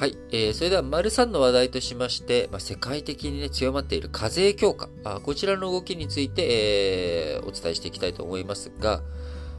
はい。えー、それでは、丸3の話題としまして、まあ、世界的にね、強まっている課税強化。あこちらの動きについて、えー、お伝えしていきたいと思いますが、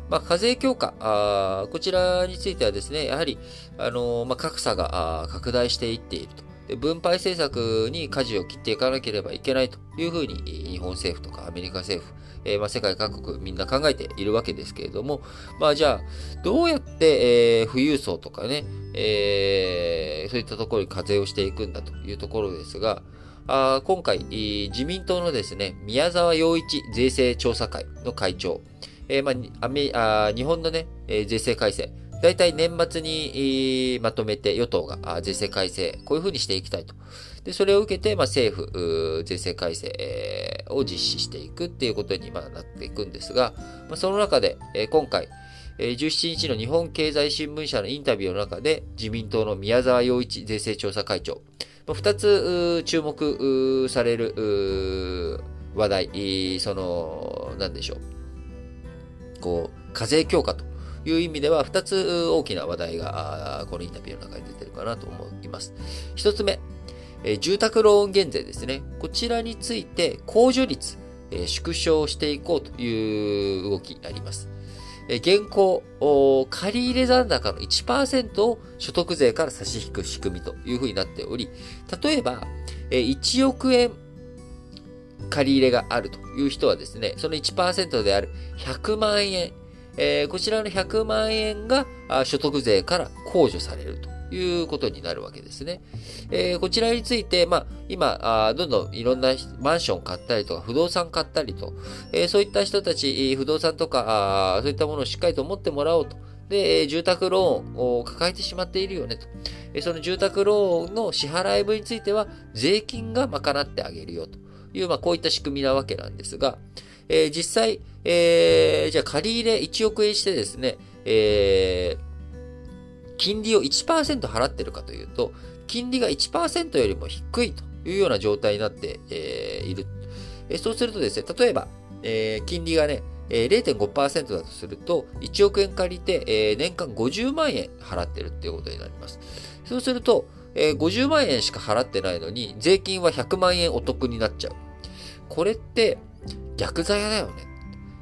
まあ、課税強化あ、こちらについてはですね、やはり、あのー、まあ、格差が拡大していっていると。で分配政策に舵を切っていかなければいけないというふうに、日本政府とかアメリカ政府、えー、まあ、世界各国みんな考えているわけですけれども、まあじゃあ、どうやって、えー、富裕層とかね、えー、そういったところに課税をしていくんだというところですが、あ今回、自民党のですね、宮沢洋一税制調査会の会長、えーまあ、あ日本のね、税制改正、大体年末にまとめて与党が税制改正、こういうふうにしていきたいと。で、それを受けて、まあ、政府、税制改正を実施していくっていうことに、なっていくんですが、その中で、今回、17日の日本経済新聞社のインタビューの中で、自民党の宮沢洋一税制調査会長、二つ注目される話題、その、なんでしょう。こう、課税強化という意味では、二つ大きな話題が、このインタビューの中に出てるかなと思います。一つ目、え住宅ローン減税ですね。こちらについて、控除率、え縮小していこうという動きあります。え現行、借入残高の1%を所得税から差し引く仕組みというふうになっており、例えば、え1億円借り入れがあるという人はですね、その1%である100万円、えー、こちらの100万円が所得税から控除されるということになるわけですね。えー、こちらについて、まあ、今あ、どんどんいろんなマンション買ったりとか、不動産買ったりと、えー、そういった人たち、不動産とかあ、そういったものをしっかりと持ってもらおうと。で、住宅ローンを抱えてしまっているよねと。その住宅ローンの支払い分については、税金が賄ってあげるよという、まあ、こういった仕組みなわけなんですが、えー、実際、えー、じゃあ借り入れ1億円してですね、えー、金利を1%払ってるかというと、金利が1%よりも低いというような状態になって、えー、いる。えそうするとですね、例えば、えー、金利がね、えー、0.5%だとすると、1億円借りて、えー、年間50万円払ってるっていうことになります。そうすると、えー、50万円しか払ってないのに、税金は100万円お得になっちゃう。これって、逆ザヤだよね。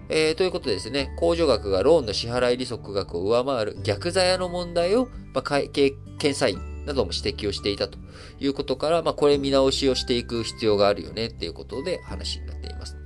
えー、ということでですね、控除額がローンの支払い利息額を上回る逆ザヤの問題を、まあ、会計検査員なども指摘をしていたということから、まあ、これ見直しをしていく必要があるよねっていうことで話になっています。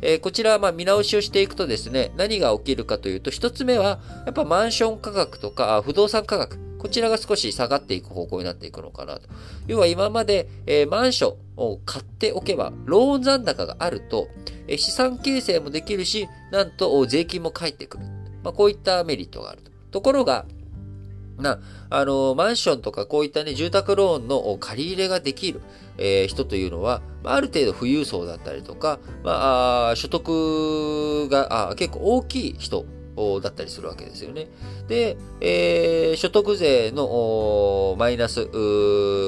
えー、こちら、ま、見直しをしていくとですね、何が起きるかというと、一つ目は、やっぱマンション価格とか不動産価格、こちらが少し下がっていく方向になっていくのかなと。要は今まで、えー、マンションを買っておけば、ローン残高があると、えー、資産形成もできるし、なんと税金も返ってくる。まあ、こういったメリットがあると。ところが、な、あの、マンションとかこういったね、住宅ローンの借り入れができる、えー、人というのは、ある程度富裕層だったりとか、まあ、所得があ結構大きい人だったりするわけですよね。で、えー、所得税のマイナス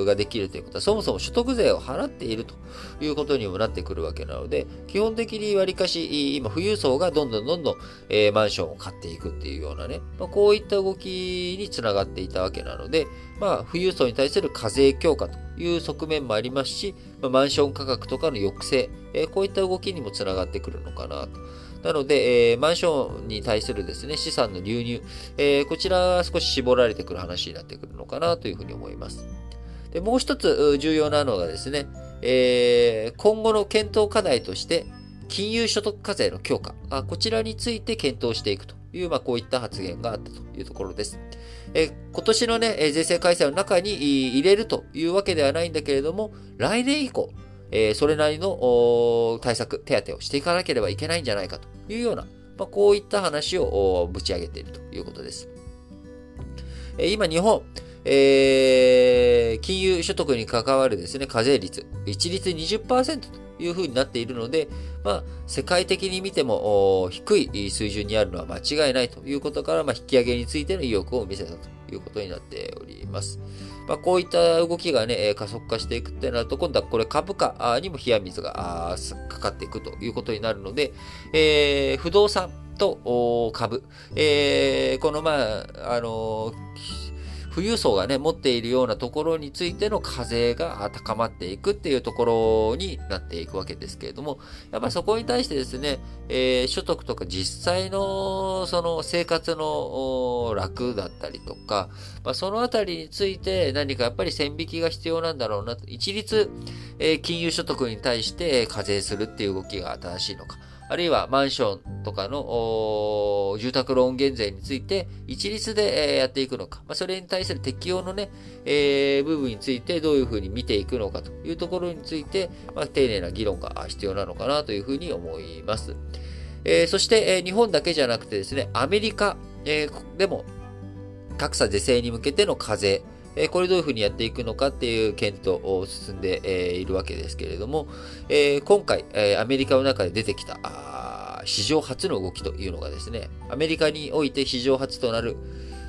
ができるということは、そもそも所得税を払っているということにもなってくるわけなので、基本的にわりかし、今、富裕層がどんどんどんどん、えー、マンションを買っていくっていうようなね、まあ、こういった動きにつながっていたわけなので、まあ、富裕層に対する課税強化という側面もありますし、まあ、マンション価格とかの抑制、えー、こういった動きにもつながってくるのかなと。なので、えー、マンションに対するですね、資産の流入、えー、こちらは少し絞られてくる話になってくるのかなというふうに思います。で、もう一つ重要なのがですね、えー、今後の検討課題として、金融所得課税の強化、あこちらについて検討していくという、まあ、こういった発言があったというところです。え今年のね、税制改正の中に入れるというわけではないんだけれども、来年以降、えー、それなりの対策、手当をしていかなければいけないんじゃないかというような、まあ、こういった話をぶち上げているということです。えー、今、日本、えー、金融所得に関わるですね、課税率、一律20%というふうになっているので、まあ、世界的に見ても低い水準にあるのは間違いないということから、まあ、引き上げについての意欲を見せたということになっております。まあ、こういった動きがね、加速化していくってなると、今度はこれ株価にも冷や水がかかっていくということになるので、えー、不動産と株、えー、このまあ、あの富裕層がね、持っているようなところについての課税が高まっていくっていうところになっていくわけですけれども、やっぱりそこに対してですね、えー、所得とか実際のその生活の楽だったりとか、まあ、そのあたりについて何かやっぱり線引きが必要なんだろうなと。一律、えー、金融所得に対して課税するっていう動きが正しいのか。あるいはマンションとかの住宅ローン減税について一律でやっていくのか、まあ、それに対する適用のね、えー、部分についてどういうふうに見ていくのかというところについて、まあ、丁寧な議論が必要なのかなというふうに思います。えー、そして、えー、日本だけじゃなくてですね、アメリカ、えー、でも格差是正に向けての課税、えこれどういうふうにやっていくのかっていう検討を進んで、えいるわけですけれども、え今回、えアメリカの中で出てきた、史上初の動きというのがですね、アメリカにおいて史上初となる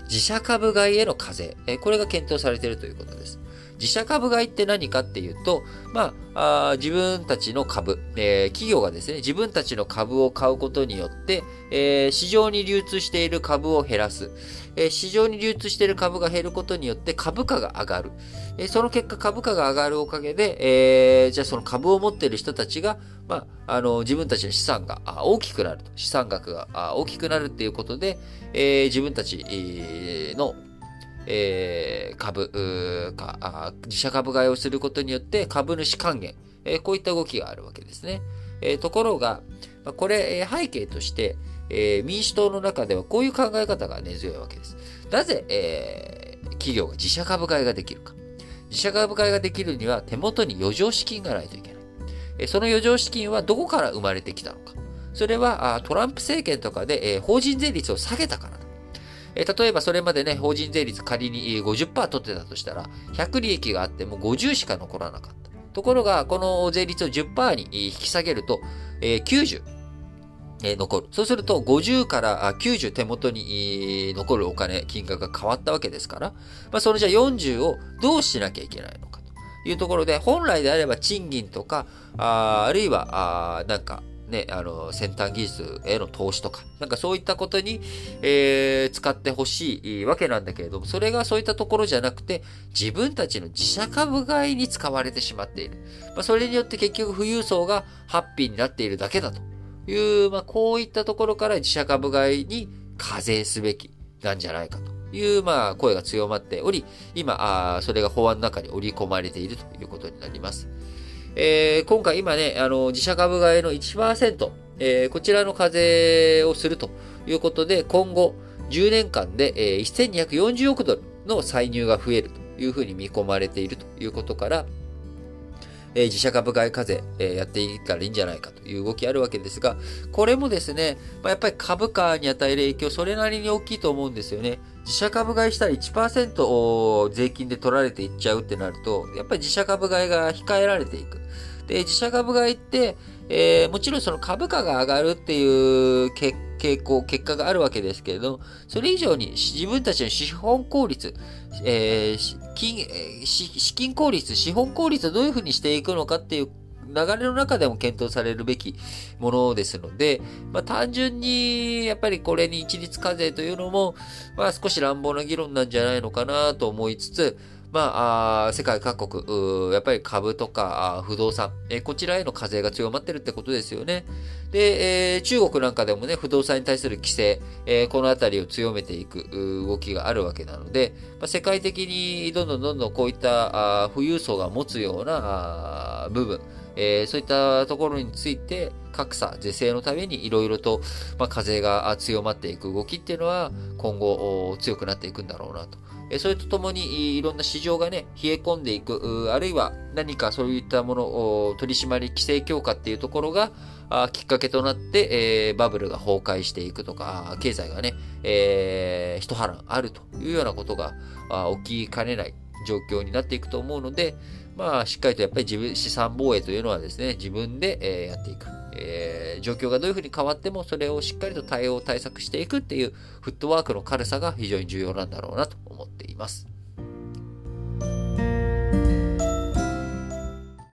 自社株買いへの課税、えこれが検討されているということです。自社株買いって何かっていうと、まあ、あ自分たちの株、えー、企業がですね、自分たちの株を買うことによって、えー、市場に流通している株を減らす。え市場に流通している株が減ることによって株価が上がる。えその結果株価が上がるおかげで、えー、じゃあその株を持っている人たちが、まあ、あの、自分たちの資産が大きくなると。資産額が大きくなるっていうことで、えー、自分たちの、えー、株か、自社株買いをすることによって株主還元、えー、こういった動きがあるわけですね。えー、ところが、これ、背景として、えー、民主党の中ではこういう考え方が根強いわけです。なぜ、えー、企業が自社株買いができるか。自社株買いができるには手元に余剰資金がないといけない。え、その余剰資金はどこから生まれてきたのか。それはトランプ政権とかで、え、法人税率を下げたから。えー、例えばそれまでね、法人税率仮に50%取ってたとしたら、100利益があっても50しか残らなかった。ところが、この税率を10%に引き下げると、えー、90。え、残る。そうすると、50から90手元に残るお金、金額が変わったわけですから、まあ、それじゃ40をどうしなきゃいけないのかというところで、本来であれば賃金とか、ああるいは、あなんか、ね、あの、先端技術への投資とか、なんかそういったことに、えー、使ってほしいわけなんだけれども、それがそういったところじゃなくて、自分たちの自社株買いに使われてしまっている。まあ、それによって結局富裕層がハッピーになっているだけだという、まあ、こういったところから自社株買いに課税すべきなんじゃないかという、まあ、声が強まっており、今、あそれが法案の中に織り込まれているということになります。えー、今回今ね、あの、自社株買いの1%、えー、こちらの課税をするということで、今後10年間で、えー、1240億ドルの歳入が増えるというふうに見込まれているということから、えー、自社株買い課税、えー、やっていったらいいんじゃないかという動きあるわけですが、これもですね、まあ、やっぱり株価に与える影響、それなりに大きいと思うんですよね。自社株買いしたら1%税金で取られていっちゃうってなると、やっぱり自社株買いが控えられていく。で、自社株買いって、えー、もちろんその株価が上がるっていう傾向、結果があるわけですけれど、それ以上に自分たちの資本効率、えー、金、資金効率、資本効率をどういうふうにしていくのかっていう流れの中でも検討されるべきものですので、まあ、単純にやっぱりこれに一律課税というのも、まあ、少し乱暴な議論なんじゃないのかなと思いつつ、まあ、世界各国、やっぱり株とか不動産、えこちらへの課税が強まってるってことですよね。で、えー、中国なんかでもね、不動産に対する規制、えー、このあたりを強めていく動きがあるわけなので、まあ、世界的にどんどんどんどんこういったあ富裕層が持つようなあ部分、えー、そういったところについて格差是正のためにいろいろと、まあ、風が強まっていく動きっていうのは今後強くなっていくんだろうなと。それとともにいろんな市場がね、冷え込んでいく、あるいは何かそういったものを取締り規制強化っていうところがあきっかけとなって、えー、バブルが崩壊していくとか、経済がね、えー、一波乱あるというようなことが起きかねない状況になっていくと思うので、まあ、しっかりとやっぱり自分、資産防衛というのはですね、自分で、えー、やっていく。えー、状況がどういうふうに変わっても、それをしっかりと対応、対策していくっていうフットワークの軽さが非常に重要なんだろうなと思っています。